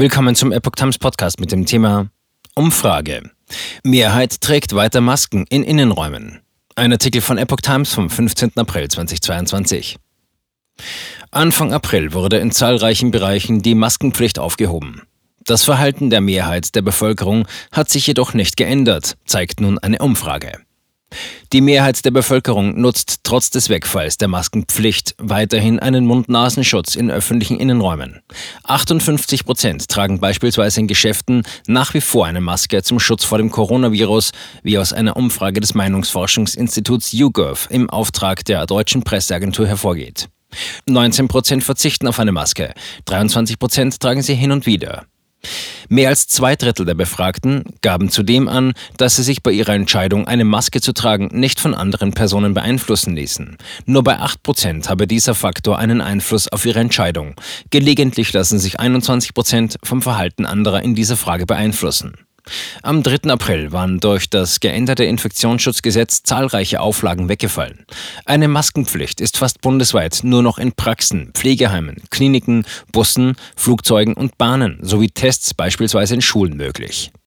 Willkommen zum Epoch Times Podcast mit dem Thema Umfrage. Mehrheit trägt weiter Masken in Innenräumen. Ein Artikel von Epoch Times vom 15. April 2022. Anfang April wurde in zahlreichen Bereichen die Maskenpflicht aufgehoben. Das Verhalten der Mehrheit der Bevölkerung hat sich jedoch nicht geändert, zeigt nun eine Umfrage. Die Mehrheit der Bevölkerung nutzt trotz des Wegfalls der Maskenpflicht weiterhin einen Mund-Nasenschutz in öffentlichen Innenräumen. 58 Prozent tragen beispielsweise in Geschäften nach wie vor eine Maske zum Schutz vor dem Coronavirus, wie aus einer Umfrage des Meinungsforschungsinstituts YouGov im Auftrag der deutschen Presseagentur hervorgeht. 19 Prozent verzichten auf eine Maske, 23 Prozent tragen sie hin und wieder. Mehr als zwei Drittel der Befragten gaben zudem an, dass sie sich bei ihrer Entscheidung, eine Maske zu tragen, nicht von anderen Personen beeinflussen ließen. Nur bei 8 Prozent habe dieser Faktor einen Einfluss auf ihre Entscheidung. Gelegentlich lassen sich 21 Prozent vom Verhalten anderer in dieser Frage beeinflussen. Am 3. April waren durch das geänderte Infektionsschutzgesetz zahlreiche Auflagen weggefallen. Eine Maskenpflicht ist fast bundesweit nur noch in Praxen, Pflegeheimen, Kliniken, Bussen, Flugzeugen und Bahnen sowie Tests beispielsweise in Schulen möglich.